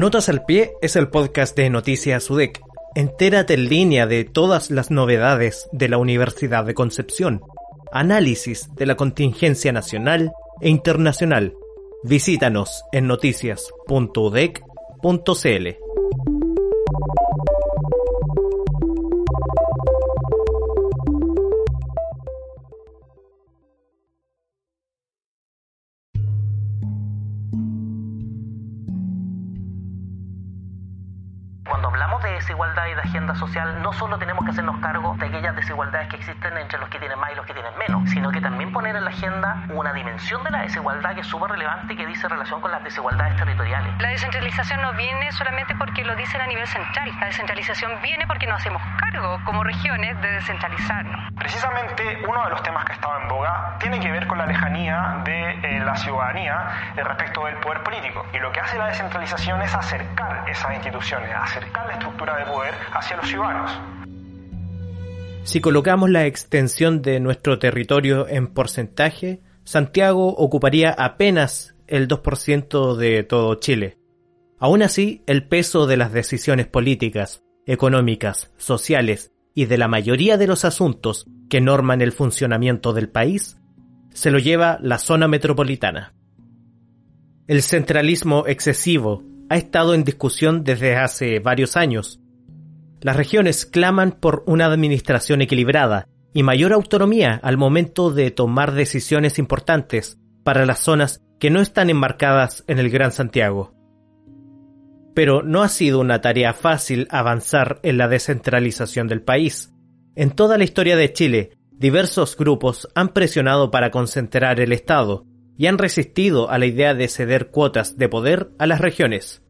Notas al pie es el podcast de Noticias UDEC. Entérate en línea de todas las novedades de la Universidad de Concepción. Análisis de la contingencia nacional e internacional. Visítanos en noticias.udec.cl. agenda social, no solo tenemos que hacernos cargo de aquellas desigualdades que existen entre los que tienen más y los que tienen menos, sino que también poner en la agenda una dimensión de la desigualdad que es súper relevante y que dice relación con las desigualdades territoriales. La descentralización no viene solamente porque lo dicen a nivel central, la descentralización viene porque nos hacemos cargo como regiones de descentralizarnos. Precisamente uno de los temas que estaba en boga tiene que ver con la lejanía de eh, la ciudadanía respecto del poder político. Y lo que hace la descentralización es acercar esas instituciones, acercar la estructura de poder hacia Si colocamos la extensión de nuestro territorio en porcentaje, Santiago ocuparía apenas el 2% de todo Chile. Aún así, el peso de las decisiones políticas, económicas, sociales y de la mayoría de los asuntos que norman el funcionamiento del país se lo lleva la zona metropolitana. El centralismo excesivo ha estado en discusión desde hace varios años. Las regiones claman por una administración equilibrada y mayor autonomía al momento de tomar decisiones importantes para las zonas que no están enmarcadas en el Gran Santiago. Pero no ha sido una tarea fácil avanzar en la descentralización del país. En toda la historia de Chile, diversos grupos han presionado para concentrar el Estado, y han resistido a la idea de ceder cuotas de poder a las regiones.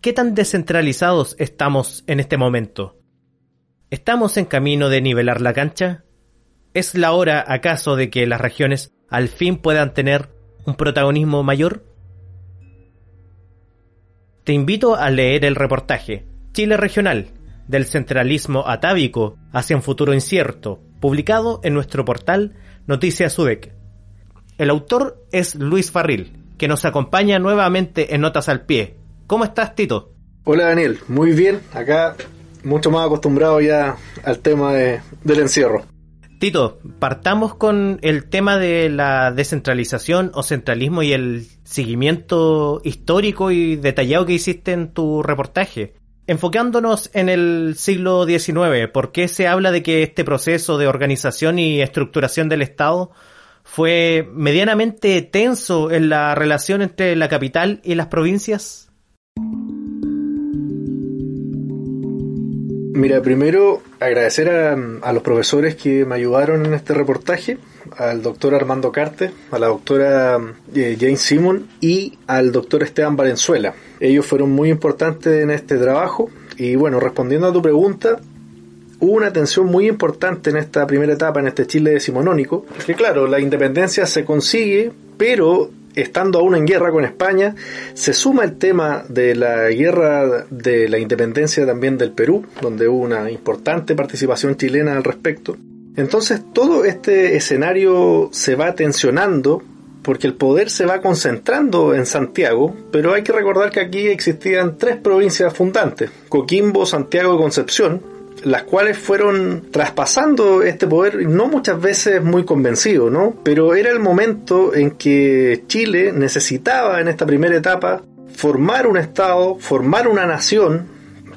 ¿Qué tan descentralizados estamos en este momento? ¿Estamos en camino de nivelar la cancha? ¿Es la hora acaso de que las regiones al fin puedan tener un protagonismo mayor? Te invito a leer el reportaje Chile Regional, del centralismo atávico hacia un futuro incierto, publicado en nuestro portal Noticias UDEC. El autor es Luis Farril, que nos acompaña nuevamente en Notas al Pie. ¿Cómo estás, Tito? Hola, Daniel. Muy bien. Acá mucho más acostumbrado ya al tema del encierro. Tito, partamos con el tema de la descentralización o centralismo y el seguimiento histórico y detallado que hiciste en tu reportaje. Enfocándonos en el siglo XIX, ¿por qué se habla de que este proceso de organización y estructuración del Estado fue medianamente tenso en la relación entre la capital y las provincias? Mira, primero agradecer a, los profesores que me ayudaron en este reportaje, al doctor Armando Carte, a la doctora eh, Jane Simon y al doctor Esteban Valenzuela. Ellos fueron muy importantes en este trabajo y bueno, respondiendo a tu pregunta, hubo una tensión muy importante en esta primera etapa, en este Chile decimonónico, que claro, la independencia se consigue, pero estando aún en guerra con España, se suma el tema de la guerra de la independencia también del Perú, donde hubo una importante participación chilena al respecto. Entonces todo este escenario se va tensionando porque el poder se va concentrando en Santiago, pero hay que recordar que aquí existían tres provincias fundantes, Coquimbo, Santiago y Concepción, las cuales fueron traspasando este poder, no muchas veces muy convencido, ¿no? Pero era el momento en que Chile necesitaba en esta primera etapa formar un Estado, formar una nación.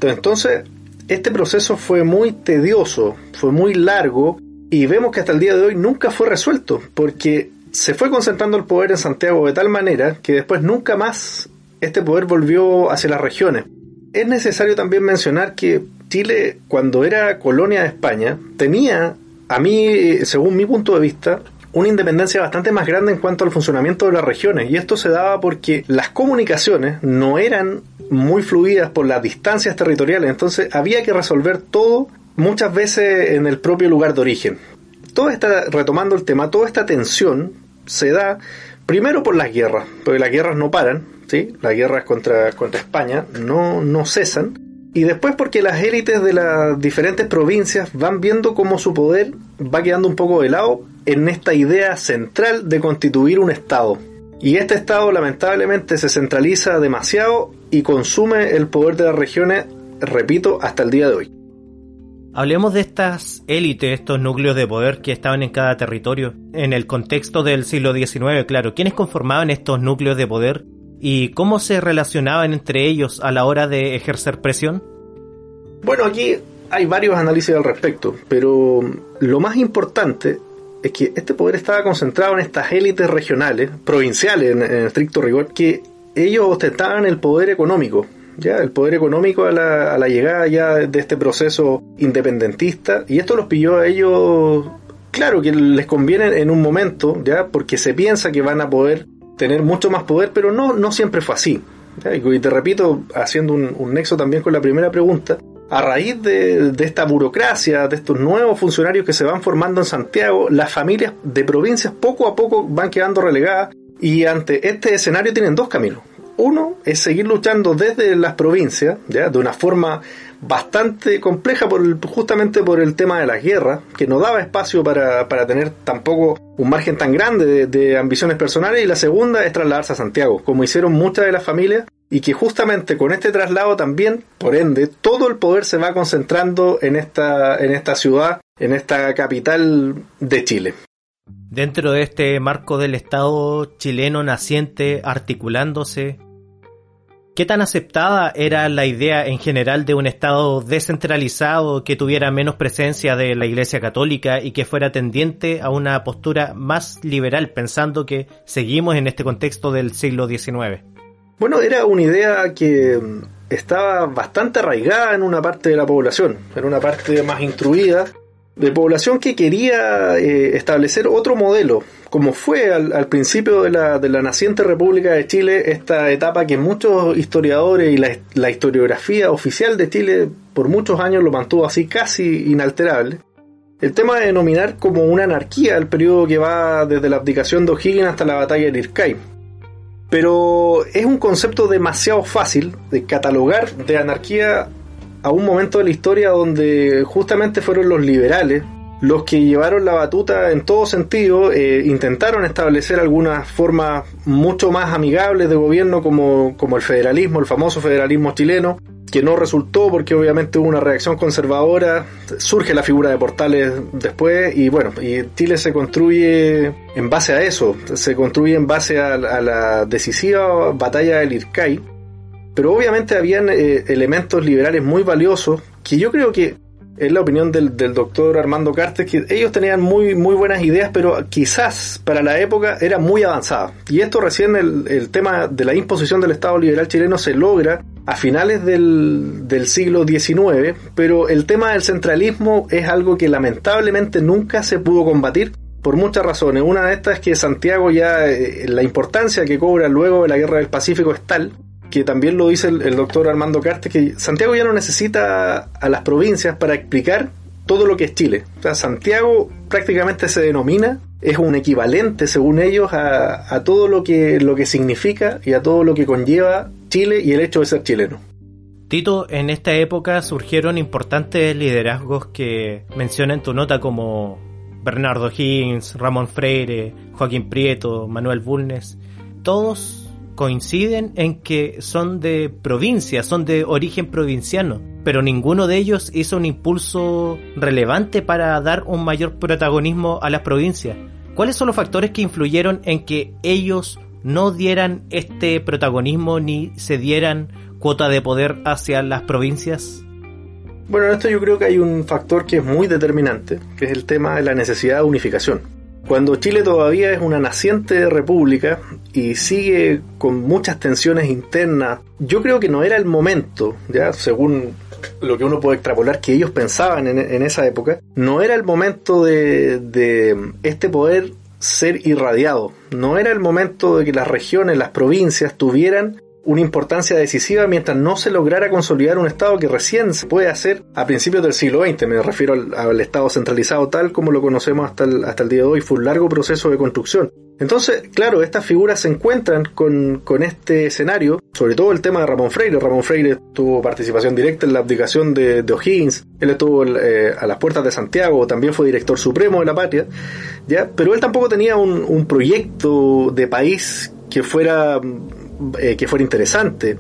Entonces, este proceso fue muy tedioso, fue muy largo y vemos que hasta el día de hoy nunca fue resuelto, porque se fue concentrando el poder en Santiago de tal manera que después nunca más este poder volvió hacia las regiones. Es necesario también mencionar que Chile, cuando era colonia de España, tenía, a mí, según mi punto de vista, una independencia bastante más grande en cuanto al funcionamiento de las regiones. Y esto se daba porque las comunicaciones no eran muy fluidas por las distancias territoriales. Entonces había que resolver todo muchas veces en el propio lugar de origen. Todo está, retomando el tema, toda esta tensión se da primero por las guerras, porque las guerras no paran, ¿sí? Las guerras contra, contra España no, no cesan. Y después porque las élites de las diferentes provincias van viendo cómo su poder va quedando un poco de lado en esta idea central de constituir un Estado. Y este Estado lamentablemente se centraliza demasiado y consume el poder de las regiones, repito, hasta el día de hoy. Hablemos de estas élites, estos núcleos de poder que estaban en cada territorio, en el contexto del siglo XIX, claro. ¿Quiénes conformaban estos núcleos de poder y cómo se relacionaban entre ellos a la hora de ejercer presión? Bueno, aquí hay varios análisis al respecto, pero lo más importante es que este poder estaba concentrado en estas élites regionales, provinciales en, estricto rigor, que ellos ostentaban el poder económico, ya el poder económico a la, a la llegada ya de este proceso independentista y esto los pilló a ellos claro que les conviene en un momento ya porque se piensa que van a poder tener mucho más poder pero no no siempre fue así y te repito haciendo un, un, nexo también con la primera pregunta a raíz de, de esta burocracia, de estos nuevos funcionarios que se van formando en Santiago, las familias de provincias poco a poco van quedando relegadas y ante este escenario tienen dos caminos uno es seguir luchando desde las provincias, ¿ya? de una forma bastante compleja por justamente por el tema de las guerras, que no daba espacio para, para tener tampoco un margen tan grande de, de, ambiciones personales, y la segunda es trasladarse a Santiago, como hicieron muchas de las familias, y que justamente con este traslado también, por ende, todo el poder se va concentrando en esta, en esta ciudad, en esta capital de Chile. Dentro de este marco del Estado chileno naciente, articulándose, ¿Qué tan aceptada era la idea en general de un Estado descentralizado que tuviera menos presencia de la Iglesia Católica y que fuera tendiente a una postura más liberal, pensando que seguimos en este contexto del siglo XIX? Bueno, era una idea que estaba bastante arraigada en una parte de la población, en una parte más instruida, de población que quería eh, establecer otro modelo, como fue al, principio de la, de la, naciente República de Chile, esta etapa que muchos historiadores y la, la, historiografía oficial de Chile por muchos años lo mantuvo así casi inalterable. El tema de denominar como una anarquía el periodo que va desde la abdicación de O'Higgins hasta la batalla de Irkay. Pero es un concepto demasiado fácil de catalogar de anarquía a un momento de la historia donde justamente fueron los liberales los que llevaron la batuta en todo sentido, eh, intentaron establecer algunas formas mucho más amigables de gobierno como, como el federalismo, el famoso federalismo chileno, que no resultó porque obviamente hubo una reacción conservadora, surge la figura de Portales después y bueno, y Chile se construye en base a eso, se construye en base a, la decisiva batalla del Ircay, pero obviamente habían eh, elementos liberales muy valiosos que yo creo que es la opinión del, del doctor Armando Cartes, que ellos tenían muy, muy buenas ideas, pero quizás para la época era muy avanzada. Y esto recién el, el tema de la imposición del Estado liberal chileno se logra a finales del, del siglo XIX, pero el tema del centralismo es algo que lamentablemente nunca se pudo combatir por muchas razones. Una de estas es que Santiago ya, eh, la importancia que cobra luego de la Guerra del Pacífico es tal que también lo dice el, doctor Armando Carte, que Santiago ya no necesita a las provincias para explicar todo lo que es Chile. O sea, Santiago prácticamente se denomina, es un equivalente, según ellos, a, a todo lo que, lo que significa y a todo lo que conlleva Chile y el hecho de ser chileno. Tito, en esta época surgieron importantes liderazgos que menciona en tu nota como Bernardo Higgins, Ramón Freire, Joaquín Prieto, Manuel Bulnes. Todos coinciden en que son de provincia, son de origen provinciano, pero ninguno de ellos hizo un impulso relevante para dar un mayor protagonismo a las provincias. ¿Cuáles son los factores que influyeron en que ellos no dieran este protagonismo ni se dieran cuota de poder hacia las provincias? Bueno, en esto yo creo que hay un factor que es muy determinante, que es el tema de la necesidad de unificación. Cuando Chile todavía es una naciente república y sigue con muchas tensiones internas, yo creo que no era el momento, ya según lo que uno puede extrapolar que ellos pensaban en, esa época, no era el momento de, de este poder ser irradiado, no era el momento de que las regiones, las provincias tuvieran una importancia decisiva mientras no se lograra consolidar un Estado que recién se puede hacer a principios del siglo XX. Me refiero al, Estado centralizado tal como lo conocemos hasta el, hasta el día de hoy. Fue un largo proceso de construcción. Entonces, claro, estas figuras se encuentran con, con, este escenario, sobre todo el tema de Ramón Freire. Ramón Freire tuvo participación directa en la abdicación de, de O'Higgins, él estuvo eh, a las puertas de Santiago, también fue director supremo de la patria, ¿ya? pero él tampoco tenía un, un proyecto de país que fuera, eh, que fuera interesante.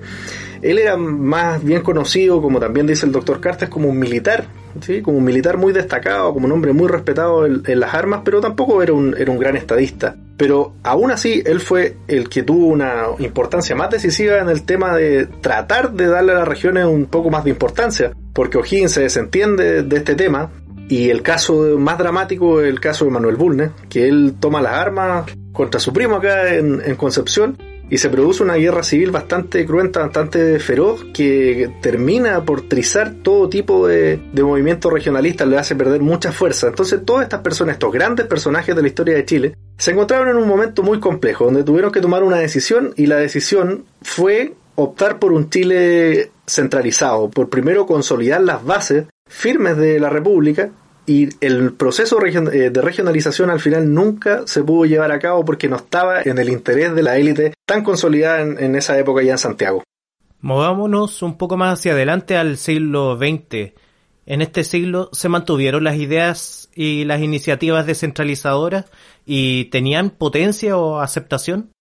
Él era más bien conocido, como también dice el doctor Cartes, como un militar, ¿sí? como un militar muy destacado, como un hombre muy respetado en, las armas, pero tampoco era un, era un gran estadista. Pero aún así, él fue el que tuvo una importancia más decisiva en el tema de tratar de darle a las regiones un poco más de importancia, porque O'Higgins se desentiende de este tema, y el caso más dramático es el caso de Manuel Bulnes, que él toma las armas contra su primo acá en, en Concepción y se produce una guerra civil bastante cruenta, bastante feroz, que termina por trizar todo tipo de, de movimientos regionalistas, le hace perder mucha fuerza. Entonces todas estas personas, estos grandes personajes de la historia de Chile, se encontraron en un momento muy complejo, donde tuvieron que tomar una decisión y la decisión fue optar por un Chile centralizado, por primero consolidar las bases firmes de la República y el proceso eh, de regionalización al final nunca se pudo llevar a cabo porque no estaba en el interés de la élite tan consolidada en, esa época ya en Santiago. Movámonos un poco más hacia adelante al siglo XX. En este siglo se mantuvieron las ideas y las iniciativas descentralizadoras y tenían potencia o aceptación.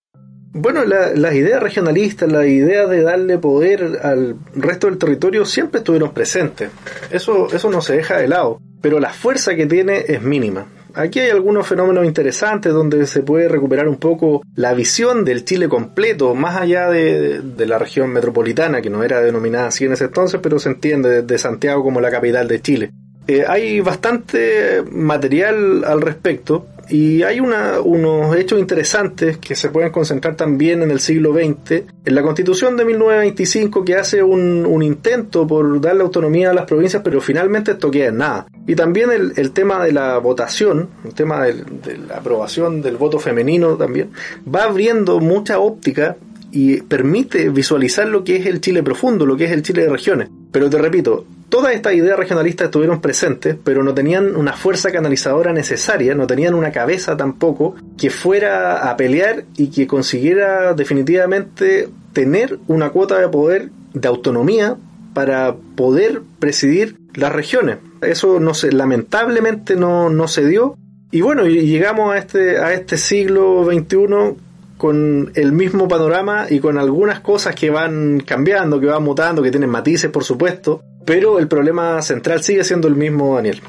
Bueno, las ideas regionalistas, la idea de darle poder al resto del territorio siempre estuvieron presentes. Eso, eso no se deja de lado, pero la fuerza que tiene es mínima. Aquí hay algunos fenómenos interesantes donde se puede recuperar un poco la visión del Chile completo, más allá de, la región metropolitana, que no era denominada así en ese entonces, pero se entiende desde Santiago como la capital de Chile. Eh, hay bastante material al respecto y hay unos hechos interesantes que se pueden concentrar también en el siglo XX. En la constitución de 1925 que hace un, intento por darle autonomía a las provincias, pero finalmente esto queda en nada. Y también el, tema de la votación, el tema de la aprobación del voto femenino también, va abriendo mucha óptica y permite visualizar lo que es el Chile profundo, lo que es el Chile de regiones. Pero te repito, todas estas ideas regionalistas estuvieron presentes, pero no tenían una fuerza canalizadora necesaria, no tenían una cabeza tampoco que fuera a pelear y que consiguiera definitivamente tener una cuota de poder de autonomía para poder presidir las regiones. Eso no se, lamentablemente no, no se dio. Y bueno, llegamos a este, a este siglo XXI con el mismo panorama y con algunas cosas que van cambiando, que van mutando, que tienen matices, por supuesto, pero el problema central sigue siendo el mismo, Daniel.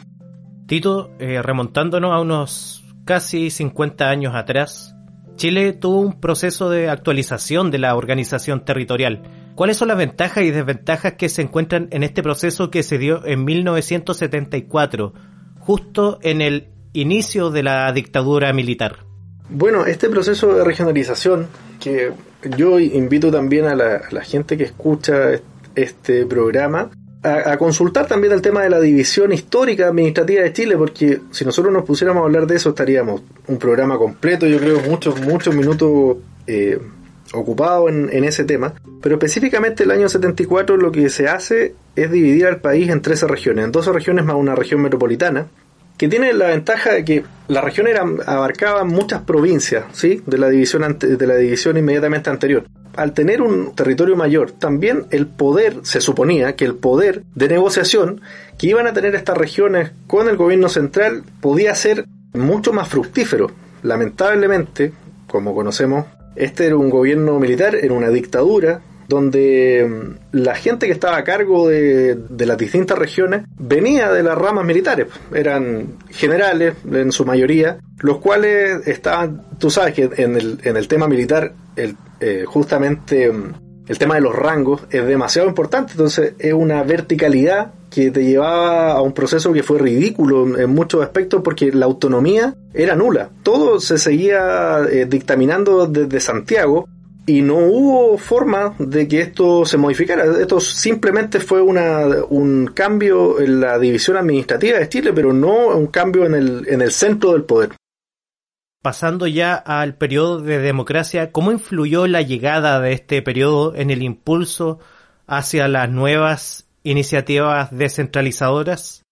Tito, eh, remontándonos a unos casi 50 años atrás, Chile tuvo un proceso de actualización de la organización territorial. ¿Cuáles son las ventajas y desventajas que se encuentran en este proceso que se dio en 1974, justo en el inicio de la dictadura militar? Bueno, este proceso de regionalización, que yo invito también a la, gente que escucha este programa a, consultar también el tema de la división histórica administrativa de Chile, porque si nosotros nos pusiéramos a hablar de eso estaríamos un programa completo, yo creo muchos, muchos minutos eh, ocupados en, en, ese tema. Pero específicamente el año 74 lo que se hace es dividir al país en 13 regiones, en 12 regiones más una región metropolitana, que tiene la ventaja de que la región era, abarcaba muchas provincias, ¿sí? De la división de la división inmediatamente anterior. Al tener un territorio mayor, también el poder, se suponía que el poder de negociación que iban a tener estas regiones con el gobierno central podía ser mucho más fructífero. Lamentablemente, como conocemos, este era un gobierno militar, era una dictadura, donde mm, la gente que estaba a cargo de, las distintas regiones venía de las ramas militares, eran generales en su mayoría, los cuales estaban, tú sabes que en el, en el tema militar, eh, justamente mm, el tema de los rangos es demasiado importante, entonces es una verticalidad que te llevaba a un proceso que fue ridículo en muchos aspectos porque la autonomía era nula. Todo se seguía eh, dictaminando desde Santiago y no hubo forma de que esto se modificara. Esto simplemente fue una, un cambio en la división administrativa de Chile, pero no un cambio en el, en el centro del poder. Pasando ya al periodo de democracia, ¿cómo influyó la llegada de este periodo en el impulso hacia las nuevas iniciativas descentralizadoras?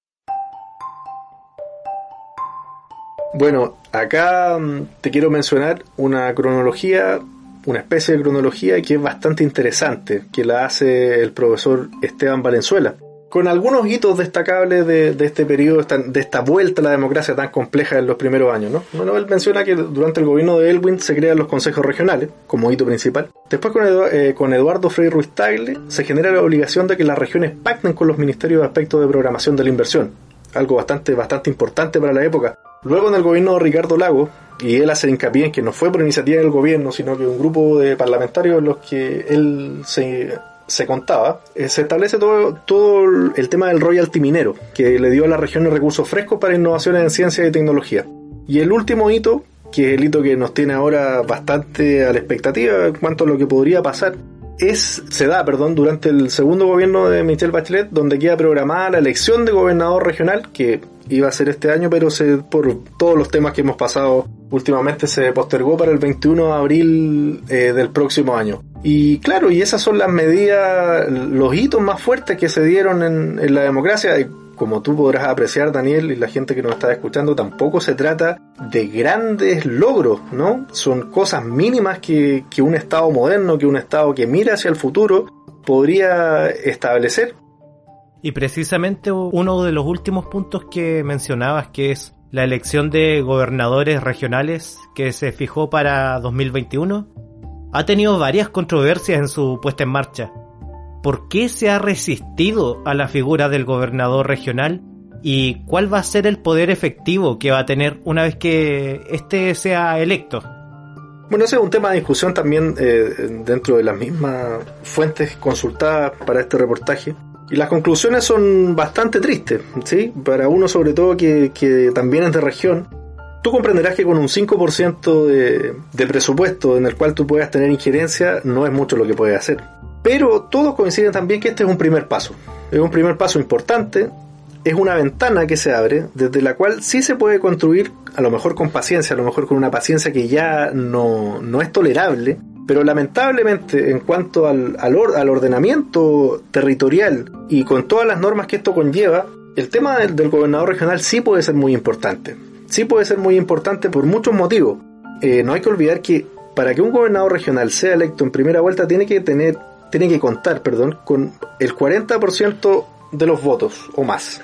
Bueno, acá mm, te quiero mencionar una cronología una especie de cronología que es bastante interesante, que la hace el profesor Esteban Valenzuela. con algunos hitos destacables de, este periodo, de esta vuelta a la democracia tan compleja en los primeros años. ¿no? Bueno, él menciona que durante el gobierno de Elwin se crean los consejos regionales como hito principal. Después con, eh, con Eduardo Frei Ruiz Tagle se genera la obligación de que las regiones pacten con los ministerios de aspectos de programación de la inversión, algo bastante, bastante importante para la época. Luego en el gobierno de Ricardo Lago, y él hace hincapié en que no fue por iniciativa del gobierno, sino que un grupo de parlamentarios en los que él se se contaba, eh, se establece todo, todo el tema del royalty minero, que le dio a la región recursos frescos para innovaciones en ciencia y tecnología. Y el último hito, que es el hito que nos tiene ahora bastante a la expectativa en cuanto lo que podría pasar, es, se da, perdón, durante el segundo gobierno de Michelle Bachelet, donde queda programada la elección de gobernador regional, que iba a ser este año, pero se, por todos los temas que hemos pasado últimamente se postergó para el 21 de abril eh, del próximo año. Y claro, y esas son las medidas, los hitos más fuertes que se dieron en, en la democracia. Como tú podrás apreciar, Daniel, y la gente que nos está escuchando, tampoco se trata de grandes logros, ¿no? Son cosas mínimas que, que un Estado moderno, que un Estado que mira hacia el futuro, podría establecer. Y precisamente uno de los últimos puntos que mencionabas, que es la elección de gobernadores regionales que se fijó para 2021, ha tenido varias controversias en su puesta en marcha. ¿Por qué se ha resistido a la figura del gobernador regional? ¿Y cuál va a ser el poder efectivo que va a tener una vez que éste sea electo? Bueno, ese es un tema de discusión también eh, dentro de las mismas fuentes consultadas para este reportaje. Y las conclusiones son bastante tristes, ¿sí? Para uno sobre todo que, que también es de región, tú comprenderás que con un 5% de, de presupuesto en el cual tú puedas tener injerencia no es mucho lo que puedes hacer. Pero todos coinciden también que este es un primer paso. Es un primer paso importante, es una ventana que se abre desde la cual sí se puede construir, a lo mejor con paciencia, a lo mejor con una paciencia que ya no, no es tolerable, pero lamentablemente, en cuanto al, al, ordenamiento territorial y con todas las normas que esto conlleva, el tema del, gobernador regional sí puede ser muy importante. Sí puede ser muy importante por muchos motivos. Eh, no hay que olvidar que para que un gobernador regional sea electo en primera vuelta tiene que tener, tiene que contar, perdón, con el 40% de los votos o más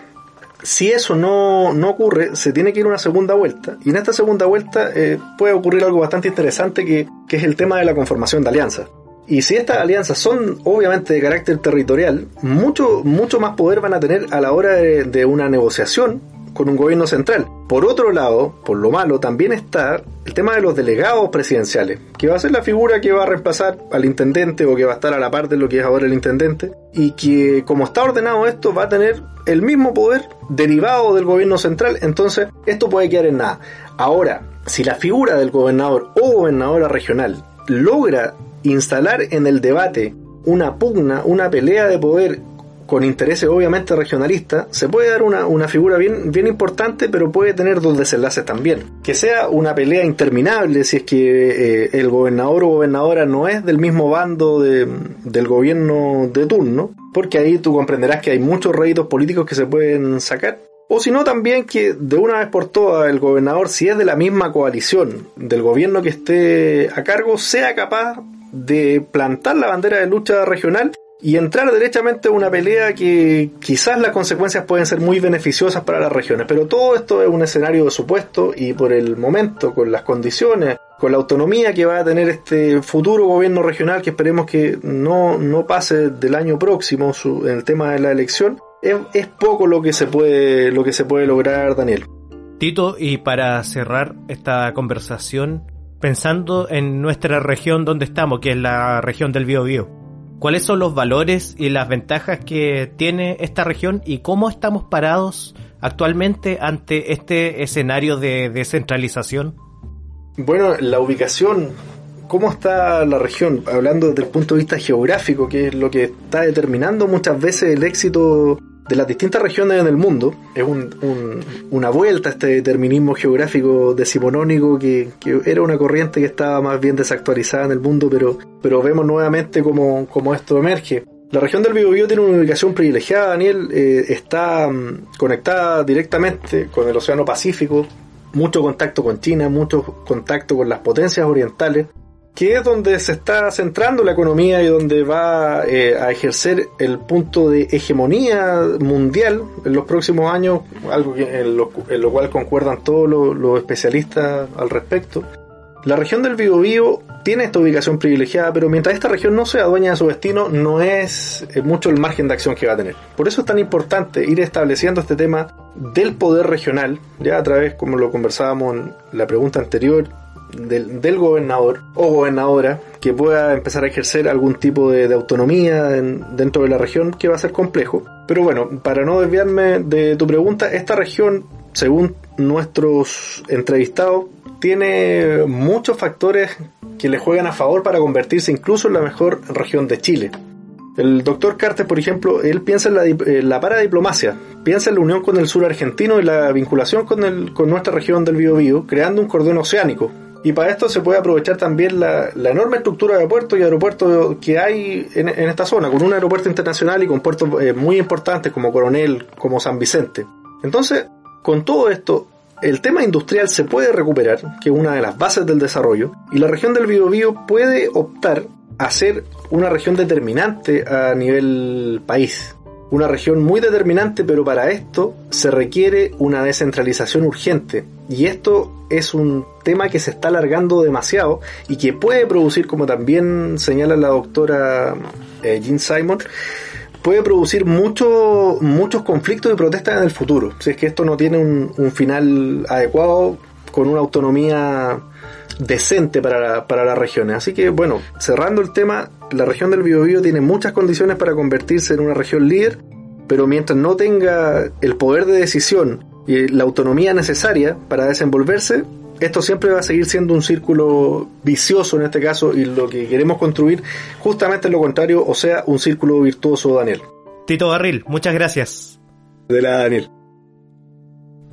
si eso no, ocurre, se tiene que ir una segunda vuelta. Y en esta segunda vuelta eh, puede ocurrir algo bastante interesante que, es el tema de la conformación de alianzas. Y si estas alianzas son obviamente de carácter territorial, mucho, mucho más poder van a tener a la hora de una negociación con un gobierno central. Por otro lado, por lo malo, también está el tema de los delegados presidenciales, que va a ser la figura que va a reemplazar al intendente o que va a estar a la par de lo que es ahora el intendente, y que como está ordenado esto va a tener el mismo poder derivado del gobierno central, entonces esto puede quedar en nada. Ahora, si la figura del gobernador o gobernadora regional logra instalar en el debate una pugna, una pelea de poder con intereses obviamente regionalistas, se puede dar una, una, figura bien, bien importante, pero puede tener dos desenlaces también. Que sea una pelea interminable si es que eh, el gobernador o gobernadora no es del mismo bando de, del gobierno de turno, porque ahí tú comprenderás que hay muchos réditos políticos que se pueden sacar. O si no, también que de una vez por todas el gobernador, si es de la misma coalición del gobierno que esté a cargo, sea capaz de plantar la bandera de lucha regional y entrar derechamente a una pelea que quizás las consecuencias pueden ser muy beneficiosas para las regiones, pero todo esto es un escenario de supuesto y por el momento, con las condiciones, con la autonomía que va a tener este futuro gobierno regional que esperemos que no, no pase del año próximo en el tema de la elección, es, es poco lo que se puede, lo que se puede lograr, Daniel. Tito, y para cerrar esta conversación, pensando en nuestra región donde estamos, que es la región del Biobío cuáles son los valores y las ventajas que tiene esta región y cómo estamos parados actualmente ante este escenario de descentralización. Bueno, la ubicación, ¿cómo está la región? Hablando desde el punto de vista geográfico, que es lo que está determinando muchas veces el éxito de las distintas regiones en el mundo. Es una vuelta a este determinismo geográfico decimonónico que, era una corriente que estaba más bien desactualizada en el mundo, pero, pero vemos nuevamente cómo, esto emerge. La región del Biobío tiene una ubicación privilegiada, Daniel, eh, está mm, conectada directamente con el Océano Pacífico, mucho contacto con China, mucho contacto con las potencias orientales, que es donde se está centrando la economía y donde va eh, a ejercer el punto de hegemonía mundial en los próximos años, algo que, en, lo, cual concuerdan todos los, especialistas al respecto. La región del Biobío tiene esta ubicación privilegiada, pero mientras esta región no sea dueña de su destino, no es eh, mucho el margen de acción que va a tener. Por eso es tan importante ir estableciendo este tema del poder regional, ya a través, como lo conversábamos en la pregunta anterior, del, gobernador o gobernadora que pueda empezar a ejercer algún tipo de, autonomía dentro de la región que va a ser complejo. Pero bueno, para no desviarme de tu pregunta, esta región, según nuestros entrevistados, tiene muchos factores que le juegan a favor para convertirse incluso en la mejor región de Chile. El doctor Carter, por ejemplo, él piensa en la, la, paradiplomacia, piensa en la unión con el sur argentino y la vinculación con, el, con nuestra región del Biobío, creando un cordón oceánico, y para esto se puede aprovechar también la, enorme estructura de puertos y aeropuertos que hay en, esta zona, con un aeropuerto internacional y con puertos eh, muy importantes como Coronel, como San Vicente. Entonces, con todo esto, el tema industrial se puede recuperar, que es una de las bases del desarrollo, y la región del Biobío puede optar a ser una región determinante a nivel país. Una región muy determinante, pero para esto se requiere una descentralización urgente. Y esto es un tema que se está alargando demasiado y que puede producir, como también señala la doctora eh, Jean Simon, puede producir muchos muchos conflictos y protestas en el futuro. Si es que esto no tiene un, final adecuado con una autonomía decente para, para, las regiones. Así que bueno, cerrando el tema, la región del Biobío tiene muchas condiciones para convertirse en una región líder, pero mientras no tenga el poder de decisión y la autonomía necesaria para desenvolverse, esto siempre va a seguir siendo un círculo vicioso en este caso y lo que queremos construir justamente es lo contrario, o sea, un círculo virtuoso, Daniel. Tito Garril, muchas gracias. De la Daniel.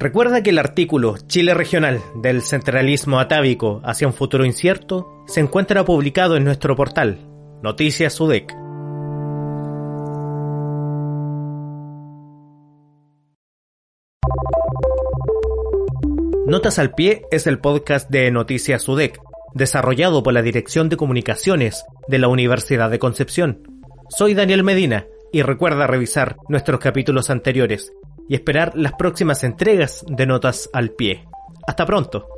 Recuerda que el artículo Chile Regional del centralismo atávico hacia un futuro incierto se encuentra publicado en nuestro portal, Noticias UDEC. Notas al Pie es el podcast de Noticias UDEC, desarrollado por la Dirección de Comunicaciones de la Universidad de Concepción. Soy Daniel Medina y recuerda revisar nuestros capítulos anteriores y esperar las próximas entregas de Notas al Pie. Hasta pronto.